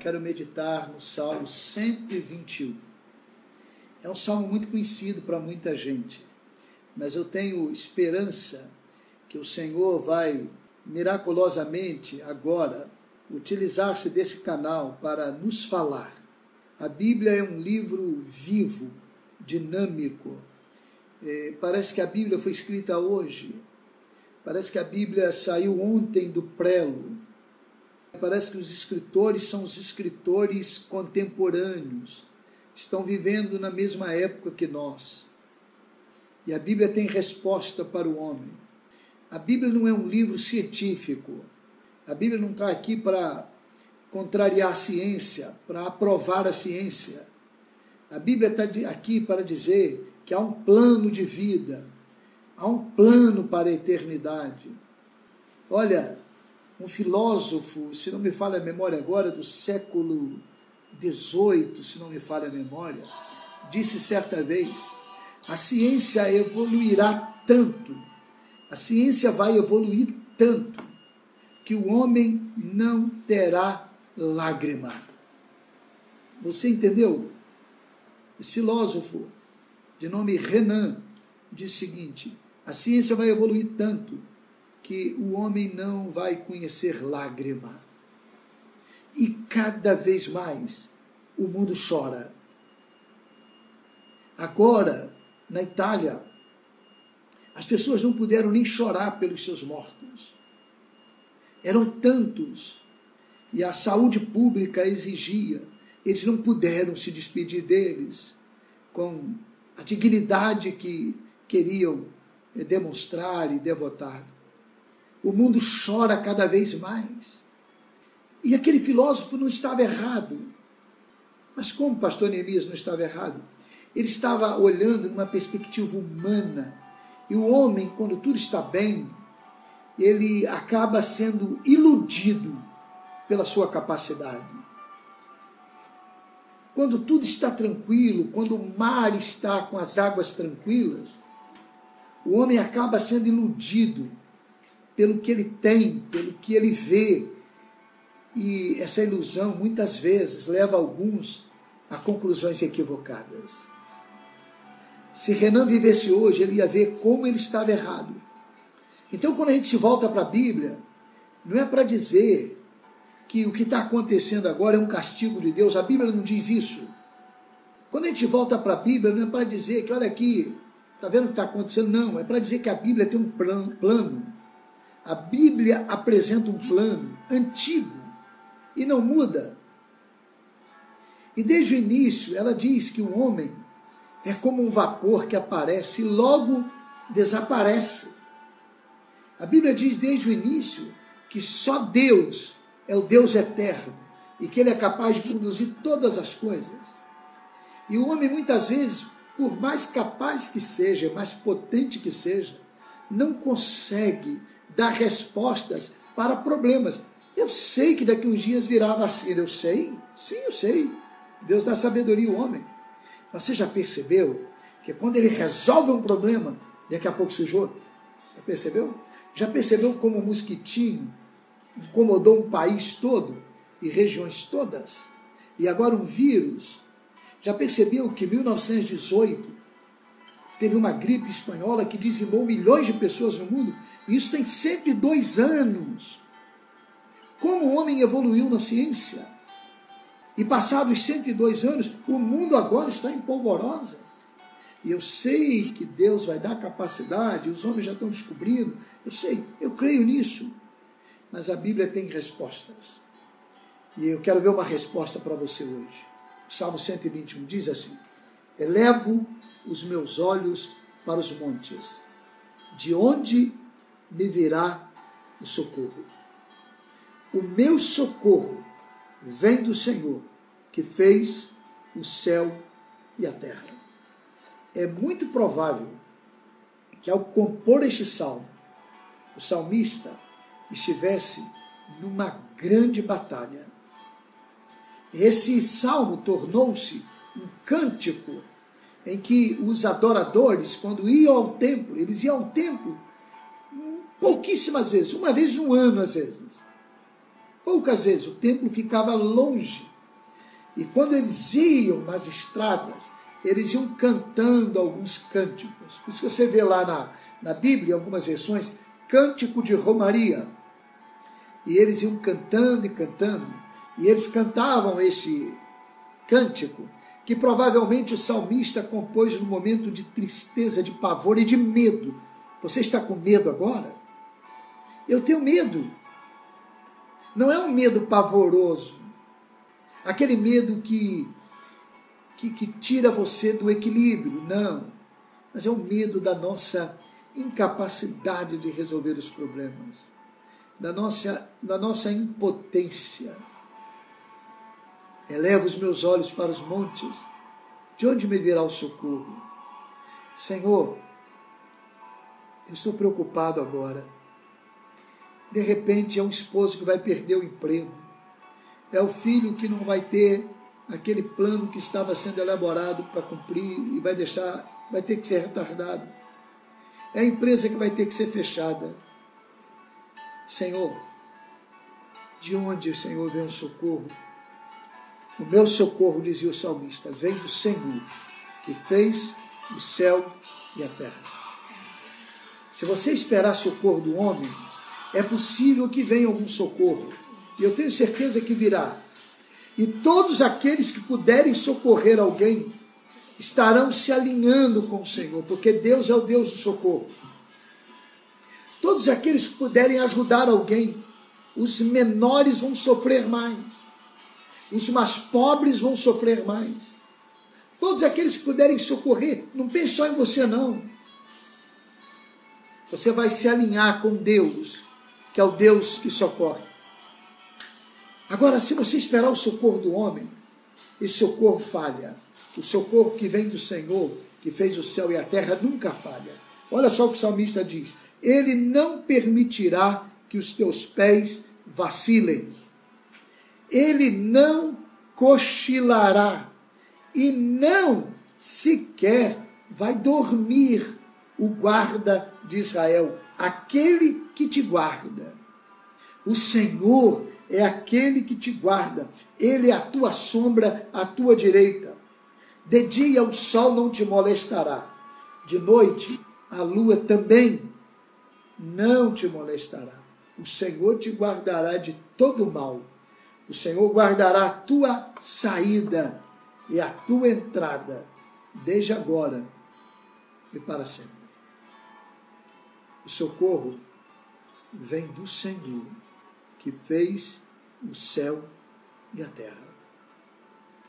quero meditar no Salmo 121. É um salmo muito conhecido para muita gente, mas eu tenho esperança que o Senhor vai miraculosamente agora utilizar-se desse canal para nos falar. A Bíblia é um livro vivo, dinâmico. É, parece que a Bíblia foi escrita hoje. Parece que a Bíblia saiu ontem do prelo Parece que os escritores são os escritores contemporâneos, estão vivendo na mesma época que nós. E a Bíblia tem resposta para o homem. A Bíblia não é um livro científico. A Bíblia não está aqui para contrariar a ciência, para aprovar a ciência. A Bíblia está aqui para dizer que há um plano de vida, há um plano para a eternidade. Olha, um filósofo, se não me falha a memória agora, do século XVIII, se não me falha a memória, disse certa vez: a ciência evoluirá tanto, a ciência vai evoluir tanto, que o homem não terá lágrima. Você entendeu? Esse filósofo, de nome Renan, diz o seguinte: a ciência vai evoluir tanto que o homem não vai conhecer lágrima. E cada vez mais o mundo chora. Agora, na Itália, as pessoas não puderam nem chorar pelos seus mortos. Eram tantos e a saúde pública exigia. Eles não puderam se despedir deles com a dignidade que queriam demonstrar e devotar. O mundo chora cada vez mais. E aquele filósofo não estava errado. Mas como o pastor Neemias não estava errado? Ele estava olhando numa perspectiva humana. E o homem, quando tudo está bem, ele acaba sendo iludido pela sua capacidade. Quando tudo está tranquilo, quando o mar está com as águas tranquilas, o homem acaba sendo iludido pelo que ele tem, pelo que ele vê. E essa ilusão muitas vezes leva alguns a conclusões equivocadas. Se Renan vivesse hoje, ele ia ver como ele estava errado. Então, quando a gente volta para a Bíblia, não é para dizer que o que está acontecendo agora é um castigo de Deus, a Bíblia não diz isso. Quando a gente volta para a Bíblia, não é para dizer que, olha aqui, está vendo o que está acontecendo? Não, é para dizer que a Bíblia tem um plano a Bíblia apresenta um plano antigo e não muda. E desde o início ela diz que o homem é como um vapor que aparece e logo desaparece. A Bíblia diz desde o início que só Deus é o Deus eterno e que Ele é capaz de conduzir todas as coisas. E o homem, muitas vezes, por mais capaz que seja, mais potente que seja, não consegue dar respostas para problemas. Eu sei que daqui uns dias virá a vacina, eu sei, sim, eu sei. Deus dá sabedoria ao homem. Você já percebeu que quando ele resolve um problema, daqui a pouco surge outro? Já percebeu? Já percebeu como o mosquitinho incomodou um país todo e regiões todas? E agora um vírus. Já percebeu que em 1918 teve uma gripe espanhola que dizimou milhões de pessoas no mundo. Isso tem 102 anos. Como o homem evoluiu na ciência? E passados 102 anos, o mundo agora está em polvorosa. E eu sei que Deus vai dar capacidade, os homens já estão descobrindo. Eu sei, eu creio nisso. Mas a Bíblia tem respostas. E eu quero ver uma resposta para você hoje. O Salmo 121 diz assim: Elevo os meus olhos para os montes, de onde me virá o socorro. O meu socorro vem do Senhor, que fez o céu e a terra. É muito provável que ao compor este salmo, o salmista estivesse numa grande batalha. Esse salmo tornou-se cântico em que os adoradores, quando iam ao templo, eles iam ao templo pouquíssimas vezes, uma vez no ano às vezes. Poucas vezes o templo ficava longe E quando eles iam nas estradas, eles iam cantando alguns cânticos. Por isso que você vê lá na, na Bíblia, em algumas versões, cântico de Romaria. E eles iam cantando e cantando. E eles cantavam este cântico, que provavelmente o salmista compôs no momento de tristeza, de pavor e de medo. Você está com medo agora? Eu tenho medo. Não é um medo pavoroso, aquele medo que, que, que tira você do equilíbrio, não. Mas é o medo da nossa incapacidade de resolver os problemas, da nossa, da nossa impotência. Elevo os meus olhos para os montes, de onde me virá o socorro? Senhor, eu estou preocupado agora. De repente é um esposo que vai perder o emprego. É o filho que não vai ter aquele plano que estava sendo elaborado para cumprir e vai deixar, vai ter que ser retardado. É a empresa que vai ter que ser fechada. Senhor, de onde, Senhor, vem o socorro? O meu socorro, dizia o salmista, vem do Senhor, que fez o céu e a terra. Se você esperar socorro do homem, é possível que venha algum socorro. E eu tenho certeza que virá. E todos aqueles que puderem socorrer alguém estarão se alinhando com o Senhor, porque Deus é o Deus do socorro. Todos aqueles que puderem ajudar alguém, os menores vão sofrer mais, os mais pobres vão sofrer mais. Todos aqueles que puderem socorrer, não pense só em você, não. Você vai se alinhar com Deus, que é o Deus que socorre. Agora, se você esperar o socorro do homem, esse socorro falha. O socorro que vem do Senhor, que fez o céu e a terra, nunca falha. Olha só o que o salmista diz: Ele não permitirá que os teus pés vacilem. Ele não cochilará e não sequer vai dormir o guarda de Israel, aquele que te guarda. O Senhor é aquele que te guarda, ele é a tua sombra à tua direita. De dia o sol não te molestará, de noite a lua também não te molestará. O Senhor te guardará de todo mal. O Senhor guardará a tua saída e a tua entrada, desde agora e para sempre. O socorro vem do Senhor, que fez o céu e a terra.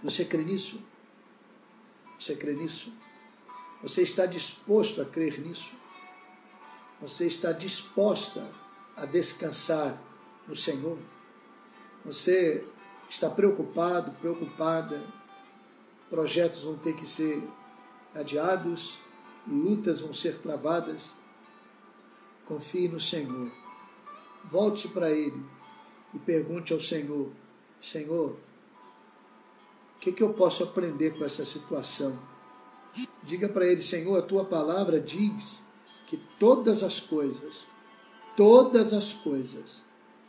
Você crê nisso? Você crê nisso? Você está disposto a crer nisso? Você está disposta a descansar no Senhor? Você está preocupado, preocupada? Projetos vão ter que ser adiados, lutas vão ser travadas. Confie no Senhor. Volte para Ele e pergunte ao Senhor: Senhor, o que, que eu posso aprender com essa situação? Diga para ele, Senhor, a tua palavra diz que todas as coisas, todas as coisas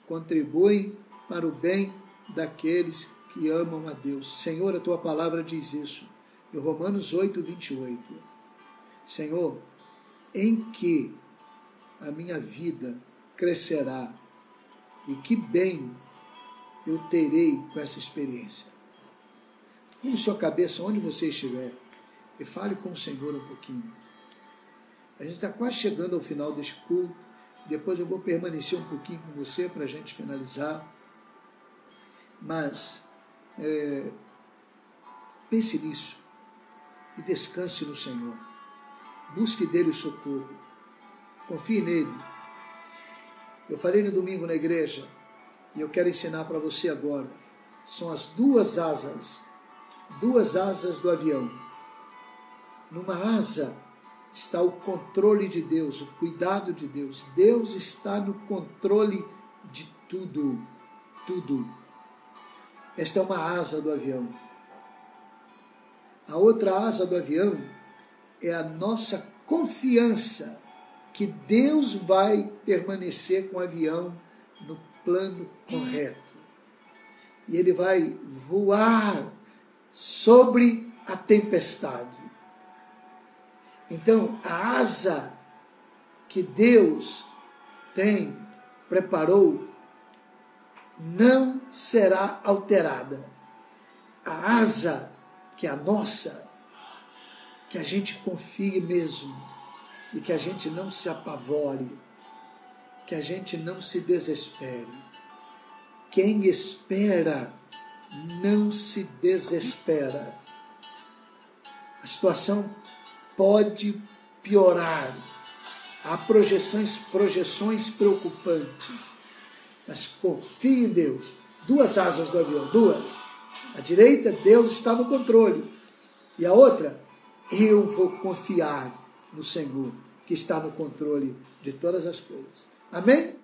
contribuem para o bem daqueles que amam a Deus. Senhor, a tua palavra diz isso. Em Romanos 8, 28. Senhor, em que a minha vida crescerá e que bem eu terei com essa experiência. Cure sua cabeça onde você estiver e fale com o Senhor um pouquinho. A gente está quase chegando ao final deste culto. Depois eu vou permanecer um pouquinho com você para a gente finalizar. Mas é, pense nisso e descanse no Senhor. Busque dele o socorro. Confie nele. Eu falei no domingo na igreja e eu quero ensinar para você agora. São as duas asas duas asas do avião. Numa asa está o controle de Deus, o cuidado de Deus. Deus está no controle de tudo, tudo. Esta é uma asa do avião. A outra asa do avião é a nossa confiança que Deus vai permanecer com o avião no plano correto. E ele vai voar sobre a tempestade. Então, a asa que Deus tem, preparou, não será alterada. A asa que é a nossa, que a gente confie mesmo e que a gente não se apavore, que a gente não se desespere. Quem espera não se desespera. A situação pode piorar. Há projeções, projeções preocupantes. Mas confie em Deus. Duas asas do avião, duas. A direita, Deus está no controle. E a outra, eu vou confiar no Senhor, que está no controle de todas as coisas. Amém?